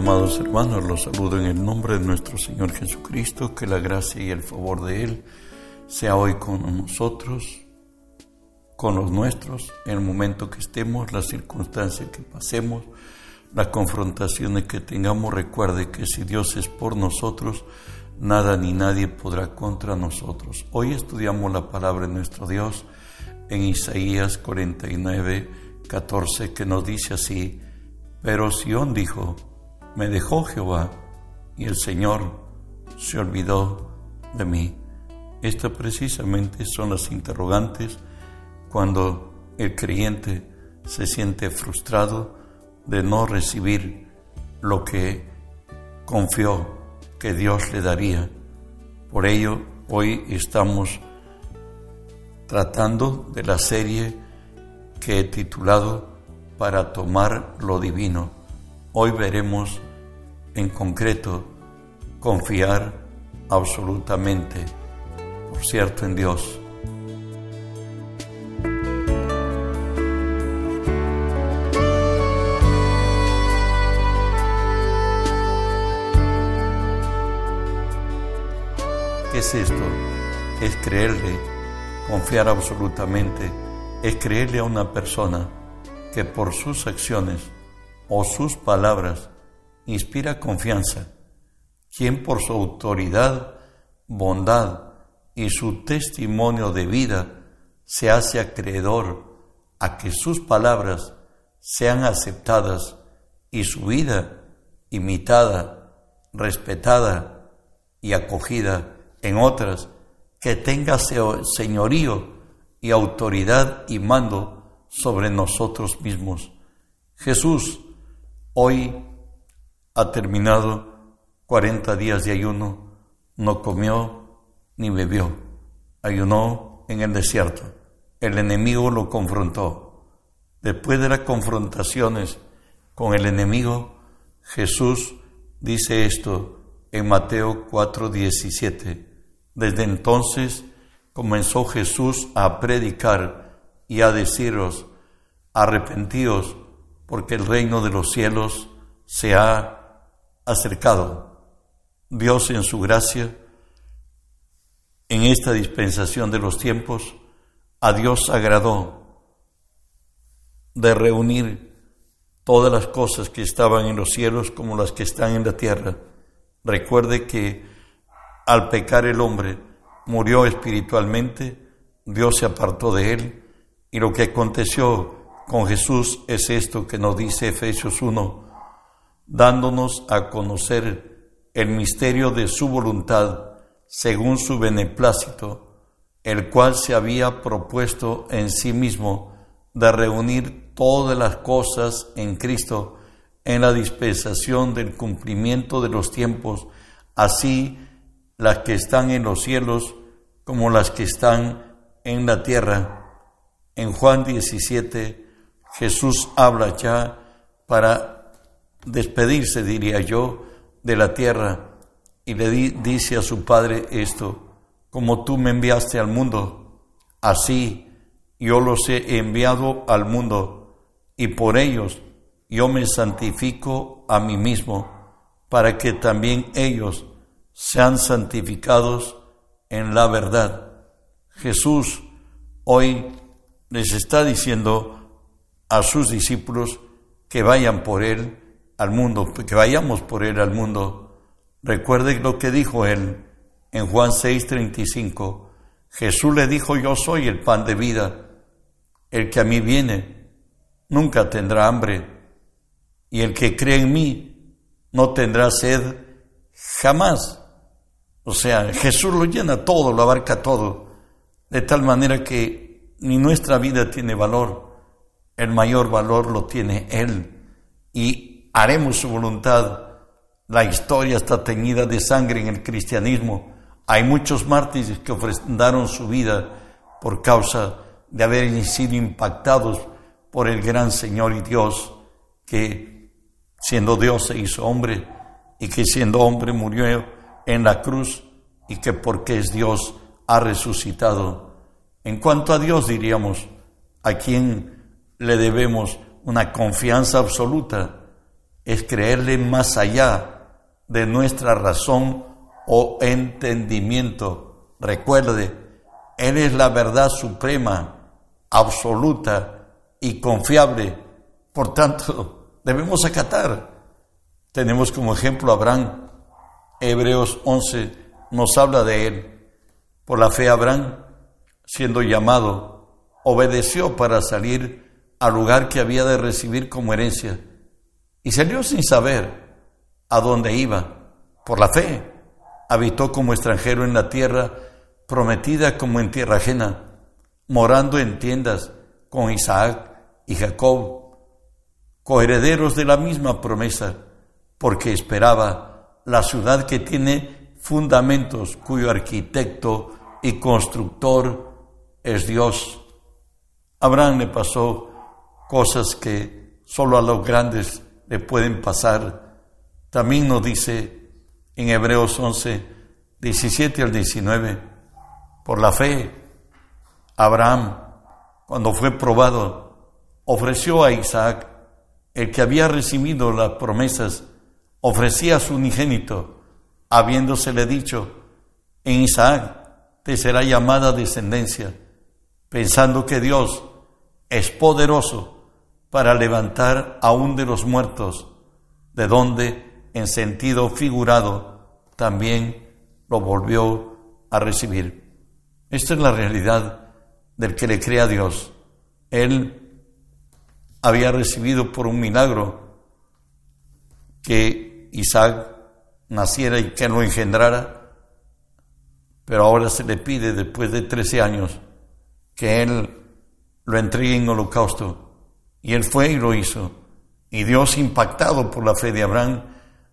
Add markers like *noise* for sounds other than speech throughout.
Amados hermanos, los saludo en el nombre de nuestro Señor Jesucristo, que la gracia y el favor de Él sea hoy con nosotros, con los nuestros, en el momento que estemos, las circunstancias que pasemos, las confrontaciones que tengamos. Recuerde que si Dios es por nosotros, nada ni nadie podrá contra nosotros. Hoy estudiamos la palabra de nuestro Dios en Isaías 49, 14, que nos dice así, pero Sión dijo, me dejó Jehová y el Señor se olvidó de mí. Estas precisamente son las interrogantes cuando el creyente se siente frustrado de no recibir lo que confió que Dios le daría. Por ello, hoy estamos tratando de la serie que he titulado Para tomar lo divino Hoy veremos en concreto confiar absolutamente, por cierto, en Dios. ¿Qué es esto? Es creerle, confiar absolutamente, es creerle a una persona que por sus acciones o sus palabras inspira confianza, quien por su autoridad, bondad y su testimonio de vida se hace acreedor a que sus palabras sean aceptadas y su vida imitada, respetada y acogida en otras, que tenga señorío y autoridad y mando sobre nosotros mismos. Jesús Hoy ha terminado 40 días de ayuno, no comió ni bebió, ayunó en el desierto. El enemigo lo confrontó. Después de las confrontaciones con el enemigo, Jesús dice esto en Mateo 4:17. Desde entonces comenzó Jesús a predicar y a deciros, arrepentíos porque el reino de los cielos se ha acercado. Dios en su gracia, en esta dispensación de los tiempos, a Dios agradó de reunir todas las cosas que estaban en los cielos como las que están en la tierra. Recuerde que al pecar el hombre murió espiritualmente, Dios se apartó de él y lo que aconteció con Jesús es esto que nos dice Efesios 1, dándonos a conocer el misterio de su voluntad según su beneplácito, el cual se había propuesto en sí mismo de reunir todas las cosas en Cristo en la dispensación del cumplimiento de los tiempos, así las que están en los cielos como las que están en la tierra. En Juan 17, Jesús habla ya para despedirse, diría yo, de la tierra y le dice a su Padre esto, como tú me enviaste al mundo, así yo los he enviado al mundo y por ellos yo me santifico a mí mismo, para que también ellos sean santificados en la verdad. Jesús hoy les está diciendo, a sus discípulos que vayan por él al mundo, que vayamos por él al mundo. Recuerden lo que dijo él en Juan 6:35. Jesús le dijo, yo soy el pan de vida. El que a mí viene nunca tendrá hambre. Y el que cree en mí no tendrá sed jamás. O sea, Jesús lo llena todo, lo abarca todo. De tal manera que ni nuestra vida tiene valor el mayor valor lo tiene Él y haremos su voluntad. La historia está teñida de sangre en el cristianismo. Hay muchos mártires que ofrendaron su vida por causa de haber sido impactados por el gran Señor y Dios que siendo Dios se hizo hombre y que siendo hombre murió en la cruz y que porque es Dios ha resucitado. En cuanto a Dios diríamos, a quien le debemos una confianza absoluta es creerle más allá de nuestra razón o entendimiento. Recuerde, Él es la verdad suprema, absoluta y confiable. Por tanto, *laughs* debemos acatar. Tenemos como ejemplo a Abraham. Hebreos 11 nos habla de él. Por la fe Abraham, siendo llamado, obedeció para salir al lugar que había de recibir como herencia y salió sin saber a dónde iba. Por la fe, habitó como extranjero en la tierra prometida como en tierra ajena, morando en tiendas con Isaac y Jacob, coherederos de la misma promesa, porque esperaba la ciudad que tiene fundamentos, cuyo arquitecto y constructor es Dios. Abraham le pasó cosas que solo a los grandes le pueden pasar. También nos dice en Hebreos 11, 17 al 19, por la fe, Abraham, cuando fue probado, ofreció a Isaac, el que había recibido las promesas, ofrecía a su unigénito, habiéndosele dicho, en Isaac te será llamada descendencia, pensando que Dios es poderoso para levantar aún de los muertos, de donde, en sentido figurado, también lo volvió a recibir. Esta es la realidad del que le cree a Dios. Él había recibido por un milagro que Isaac naciera y que lo engendrara, pero ahora se le pide, después de 13 años, que él lo entregue en holocausto y él fue y lo hizo. Y Dios, impactado por la fe de Abraham,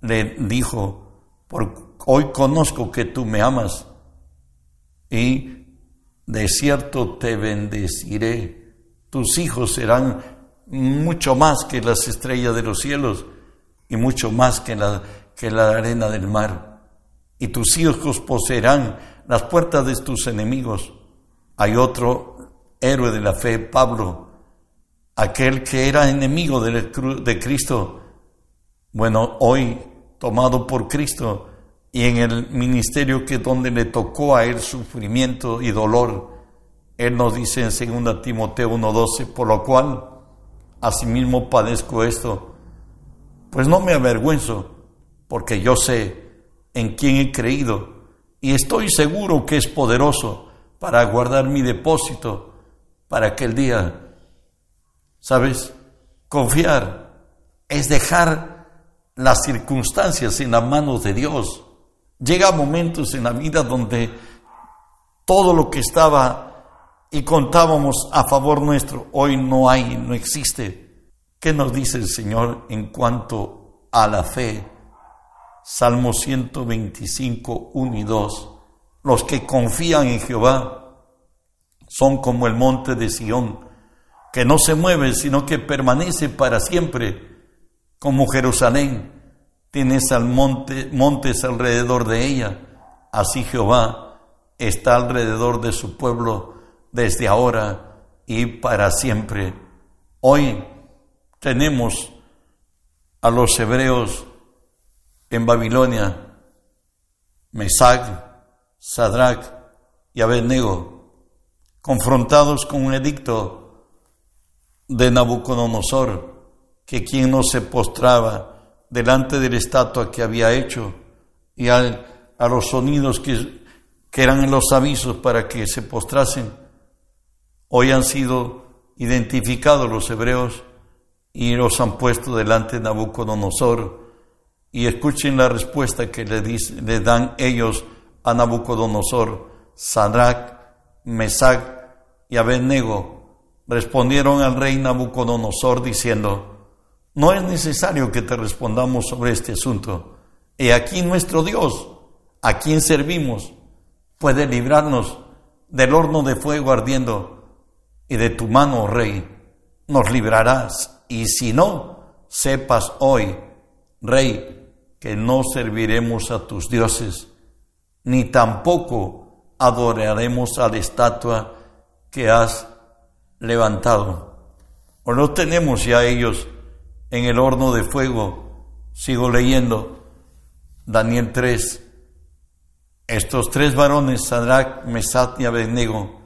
le dijo, por hoy conozco que tú me amas y de cierto te bendeciré. Tus hijos serán mucho más que las estrellas de los cielos y mucho más que la, que la arena del mar. Y tus hijos poseerán las puertas de tus enemigos. Hay otro héroe de la fe, Pablo, aquel que era enemigo de Cristo, bueno, hoy tomado por Cristo y en el ministerio que donde le tocó a él sufrimiento y dolor, él nos dice en 2 Timoteo 1:12, por lo cual asimismo padezco esto, pues no me avergüenzo, porque yo sé en quién he creído y estoy seguro que es poderoso para guardar mi depósito para aquel día ¿Sabes? Confiar es dejar las circunstancias en las manos de Dios. Llega momentos en la vida donde todo lo que estaba y contábamos a favor nuestro, hoy no hay, no existe. ¿Qué nos dice el Señor en cuanto a la fe? Salmo 125, 1 y 2. Los que confían en Jehová son como el monte de Sión que no se mueve, sino que permanece para siempre, como Jerusalén. Tienes al monte, montes alrededor de ella, así Jehová está alrededor de su pueblo desde ahora y para siempre. Hoy tenemos a los hebreos en Babilonia, Mesach, Sadrach y Abednego, confrontados con un edicto de Nabucodonosor, que quien no se postraba delante de la estatua que había hecho y a, a los sonidos que, que eran los avisos para que se postrasen, hoy han sido identificados los hebreos y los han puesto delante de Nabucodonosor. Y escuchen la respuesta que le, le dan ellos a Nabucodonosor, Sadrach, Mesach y Abednego Respondieron al rey Nabucodonosor diciendo, no es necesario que te respondamos sobre este asunto. He aquí nuestro Dios, a quien servimos, puede librarnos del horno de fuego ardiendo y de tu mano, oh rey, nos librarás. Y si no, sepas hoy, rey, que no serviremos a tus dioses, ni tampoco adoraremos a la estatua que has levantado. ¿O no tenemos ya ellos en el horno de fuego Sigo leyendo Daniel 3. Estos tres varones, Sadrach, Mesat y Abednego,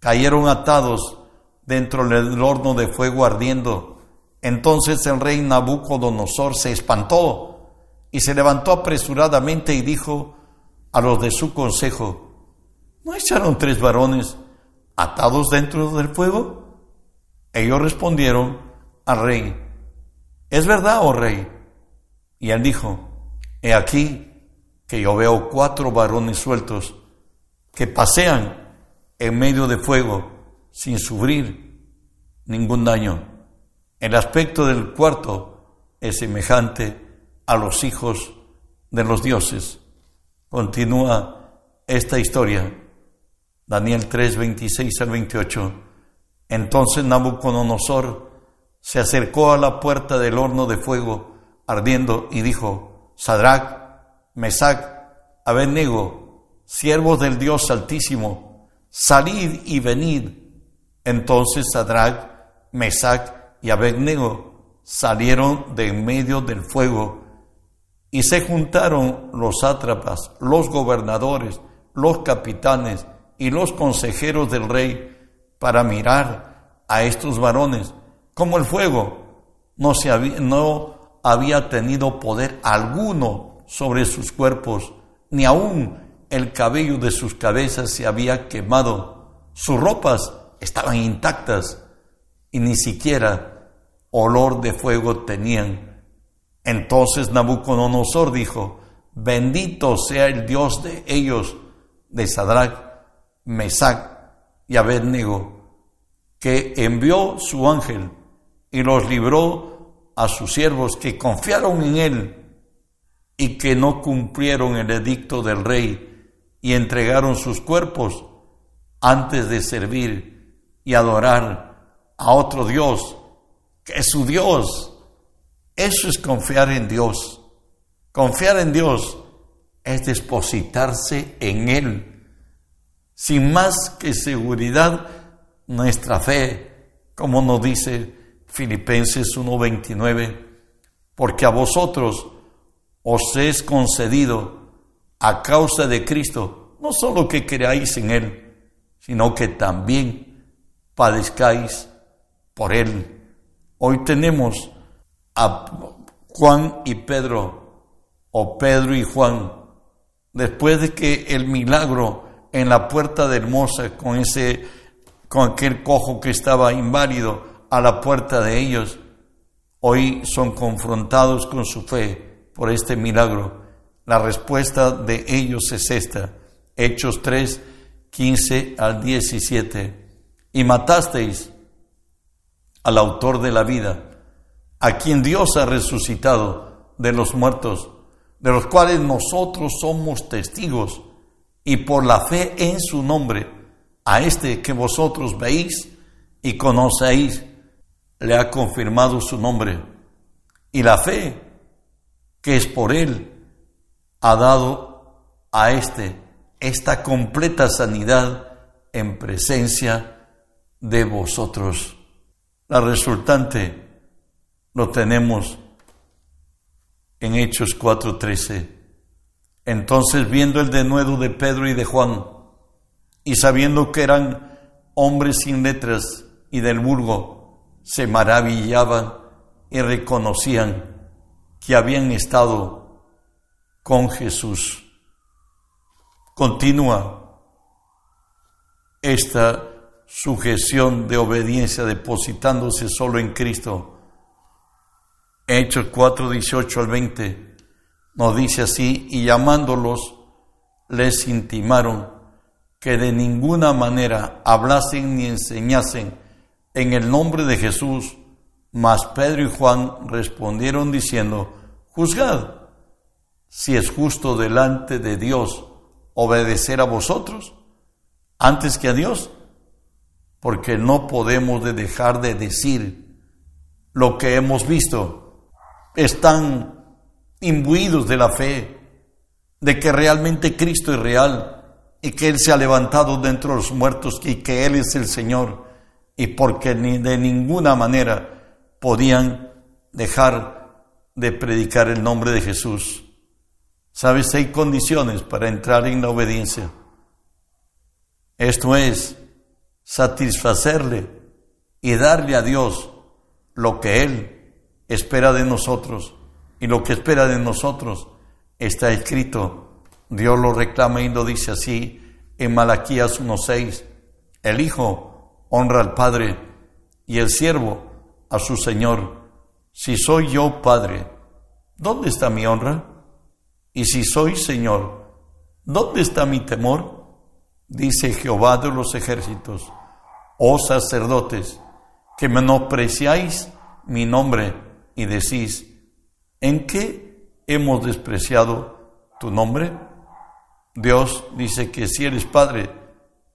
cayeron atados dentro del horno de fuego ardiendo. Entonces el rey Nabucodonosor se espantó y se levantó apresuradamente y dijo a los de su consejo, ¿no echaron tres varones atados dentro del fuego? Ellos respondieron al rey, ¿es verdad, oh rey? Y él dijo, he aquí que yo veo cuatro varones sueltos que pasean en medio de fuego sin sufrir ningún daño. El aspecto del cuarto es semejante a los hijos de los dioses. Continúa esta historia. Daniel 3, 26 al 28. Entonces Nabucodonosor se acercó a la puerta del horno de fuego ardiendo y dijo, Sadrach, Mesac, Abednego, siervos del Dios Altísimo, salid y venid. Entonces Sadrach, Mesac y Abednego salieron de en medio del fuego y se juntaron los sátrapas, los gobernadores, los capitanes y los consejeros del rey para mirar a estos varones, como el fuego no, se había, no había tenido poder alguno sobre sus cuerpos, ni aún el cabello de sus cabezas se había quemado, sus ropas estaban intactas y ni siquiera olor de fuego tenían. Entonces Nabucodonosor dijo, bendito sea el Dios de ellos, de Sadrach, Mesac y Abednego, que envió su ángel y los libró a sus siervos que confiaron en él y que no cumplieron el edicto del rey y entregaron sus cuerpos antes de servir y adorar a otro Dios, que es su Dios. Eso es confiar en Dios. Confiar en Dios es depositarse en Él. Sin más que seguridad, nuestra fe, como nos dice Filipenses 1:29, porque a vosotros os es concedido a causa de Cristo, no solo que creáis en Él, sino que también padezcáis por Él. Hoy tenemos a Juan y Pedro, o Pedro y Juan, después de que el milagro en la puerta de Hermosa, con ese, con aquel cojo que estaba inválido a la puerta de ellos, hoy son confrontados con su fe por este milagro? La respuesta de ellos es esta. Hechos 3, 15 al 17. Y matasteis al autor de la vida, a quien Dios ha resucitado de los muertos, de los cuales nosotros somos testigos, y por la fe en su nombre, a este que vosotros veis y conocéis, le ha confirmado su nombre. Y la fe que es por Él, ha dado a este esta completa sanidad en presencia de vosotros. La resultante lo tenemos en Hechos 4:13. Entonces, viendo el denuedo de Pedro y de Juan, y sabiendo que eran hombres sin letras y del vulgo, se maravillaban y reconocían que habían estado con Jesús. Continúa esta sujeción de obediencia depositándose solo en Cristo. Hechos 4, 18 al 20 nos dice así, y llamándolos les intimaron que de ninguna manera hablasen ni enseñasen en el nombre de Jesús, mas Pedro y Juan respondieron diciendo, juzgad si es justo delante de Dios obedecer a vosotros antes que a Dios, porque no podemos dejar de decir lo que hemos visto. Están imbuidos de la fe, de que realmente Cristo es real y que Él se ha levantado de los muertos y que Él es el Señor y porque ni de ninguna manera podían dejar de predicar el nombre de Jesús. Sabes, hay condiciones para entrar en la obediencia. Esto es satisfacerle y darle a Dios lo que Él espera de nosotros. Y lo que espera de nosotros está escrito. Dios lo reclama y lo dice así en Malaquías 1.6. El Hijo honra al Padre y el siervo a su Señor. Si soy yo Padre, ¿dónde está mi honra? Y si soy Señor, ¿dónde está mi temor? Dice Jehová de los ejércitos, oh sacerdotes, que menospreciáis mi nombre y decís, ¿en qué hemos despreciado tu nombre? Dios dice que si eres Padre,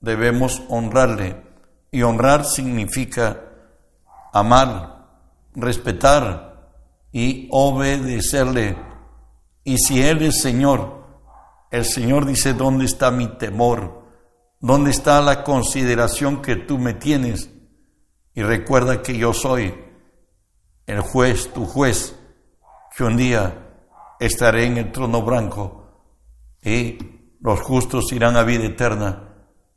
debemos honrarle. Y honrar significa amar, respetar y obedecerle. Y si Él es Señor, el Señor dice, ¿dónde está mi temor? ¿Dónde está la consideración que tú me tienes? Y recuerda que yo soy el juez, tu juez, que un día estaré en el trono blanco y los justos irán a vida eterna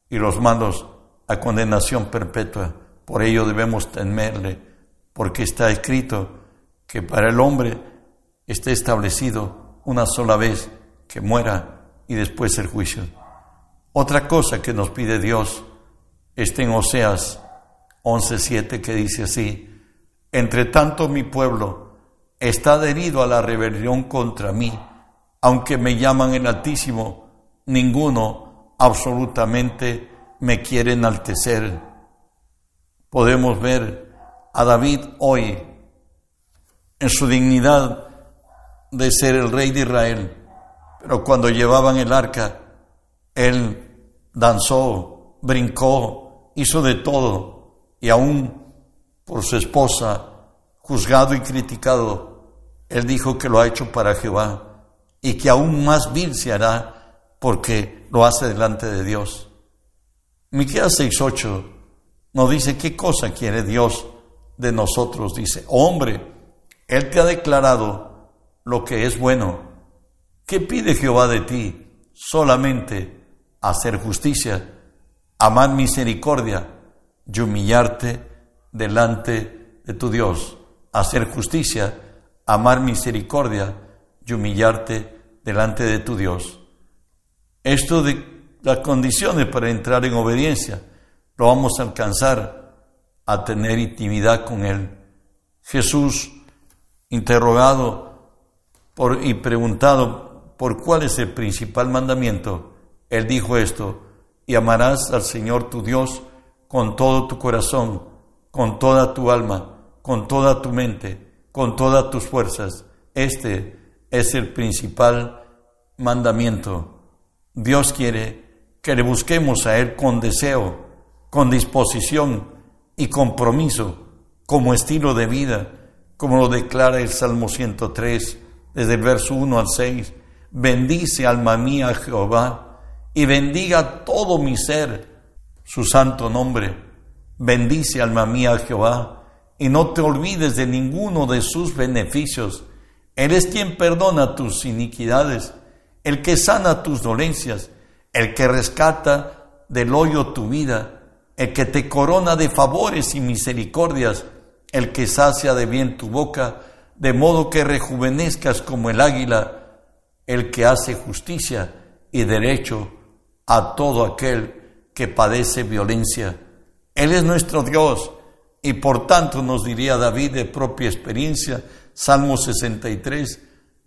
y los malos a condenación perpetua. Por ello debemos temerle, porque está escrito que para el hombre está establecido una sola vez que muera y después el juicio. Otra cosa que nos pide Dios está en Oseas 11:7 que dice así: Entre tanto mi pueblo está adherido a la rebelión contra mí, aunque me llaman el Altísimo, ninguno absolutamente me quiere enaltecer. Podemos ver a David hoy en su dignidad de ser el rey de Israel, pero cuando llevaban el arca, él danzó, brincó, hizo de todo, y aún por su esposa, juzgado y criticado, él dijo que lo ha hecho para Jehová y que aún más vil se hará porque lo hace delante de Dios. Miqueas 6:8 no dice qué cosa quiere Dios de nosotros. Dice, hombre, Él te ha declarado lo que es bueno. ¿Qué pide Jehová de ti? Solamente hacer justicia, amar misericordia y humillarte delante de tu Dios. Hacer justicia, amar misericordia y humillarte delante de tu Dios. Esto de las condiciones para entrar en obediencia lo vamos a alcanzar a tener intimidad con Él. Jesús, interrogado por, y preguntado por cuál es el principal mandamiento, Él dijo esto, y amarás al Señor tu Dios con todo tu corazón, con toda tu alma, con toda tu mente, con todas tus fuerzas. Este es el principal mandamiento. Dios quiere que le busquemos a Él con deseo, con disposición y compromiso como estilo de vida, como lo declara el Salmo 103, desde el verso 1 al 6. Bendice alma mía Jehová y bendiga todo mi ser su santo nombre. Bendice alma mía Jehová y no te olvides de ninguno de sus beneficios. Él es quien perdona tus iniquidades, el que sana tus dolencias, el que rescata del hoyo tu vida el que te corona de favores y misericordias, el que sacia de bien tu boca, de modo que rejuvenezcas como el águila, el que hace justicia y derecho a todo aquel que padece violencia. Él es nuestro Dios y por tanto nos diría David de propia experiencia, Salmo 63,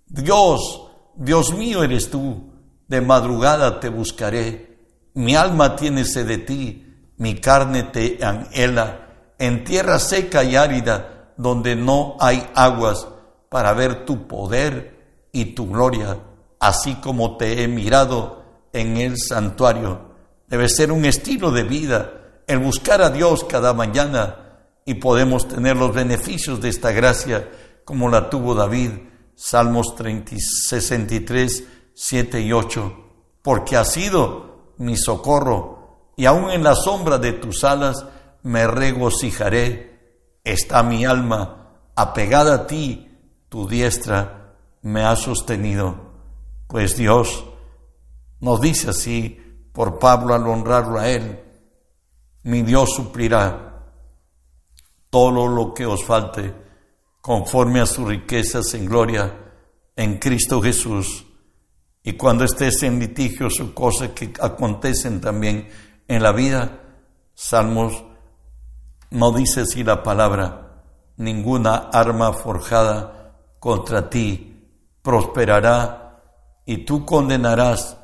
Dios, Dios mío eres tú, de madrugada te buscaré, mi alma tiene sed de ti, mi carne te anhela en tierra seca y árida, donde no hay aguas, para ver tu poder y tu gloria, así como te he mirado en el santuario. Debe ser un estilo de vida el buscar a Dios cada mañana y podemos tener los beneficios de esta gracia como la tuvo David, Salmos 63, 7 y 8, porque ha sido mi socorro y aún en la sombra de tus alas me regocijaré. Está mi alma apegada a ti, tu diestra me ha sostenido. Pues Dios nos dice así por Pablo al honrarlo a él, mi Dios suplirá todo lo que os falte conforme a sus riquezas en gloria en Cristo Jesús. Y cuando estés en litigios o cosas que acontecen también en la vida, Salmos no dice así la palabra, ninguna arma forjada contra ti prosperará y tú condenarás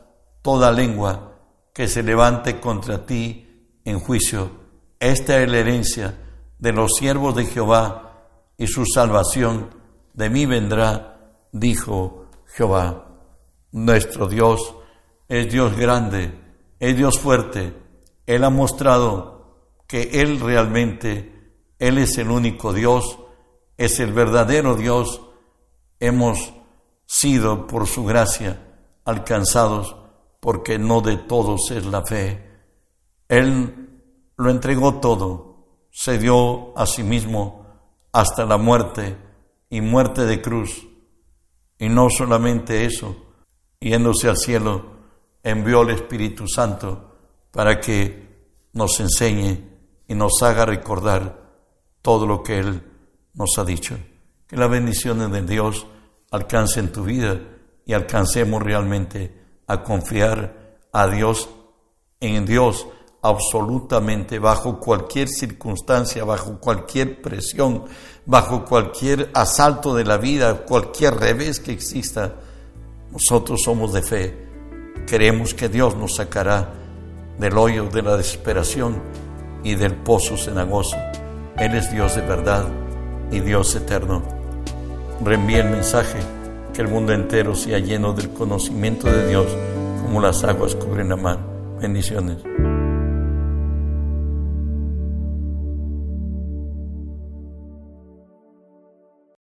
toda lengua que se levante contra ti en juicio. Esta es la herencia de los siervos de Jehová y su salvación de mí vendrá, dijo Jehová. Nuestro Dios es Dios grande, es Dios fuerte. Él ha mostrado que Él realmente, Él es el único Dios, es el verdadero Dios. Hemos sido por su gracia alcanzados porque no de todos es la fe. Él lo entregó todo, se dio a sí mismo hasta la muerte y muerte de cruz. Y no solamente eso, yéndose al cielo, envió el Espíritu Santo para que nos enseñe y nos haga recordar todo lo que Él nos ha dicho. Que las bendiciones de Dios alcancen tu vida y alcancemos realmente a confiar a Dios, en Dios, absolutamente bajo cualquier circunstancia, bajo cualquier presión, bajo cualquier asalto de la vida, cualquier revés que exista. Nosotros somos de fe. Creemos que Dios nos sacará del hoyo de la desesperación y del pozo cenagoso. Él es Dios de verdad y Dios eterno. Reenvíe el mensaje que el mundo entero sea lleno del conocimiento de Dios como las aguas cubren la mar. Bendiciones.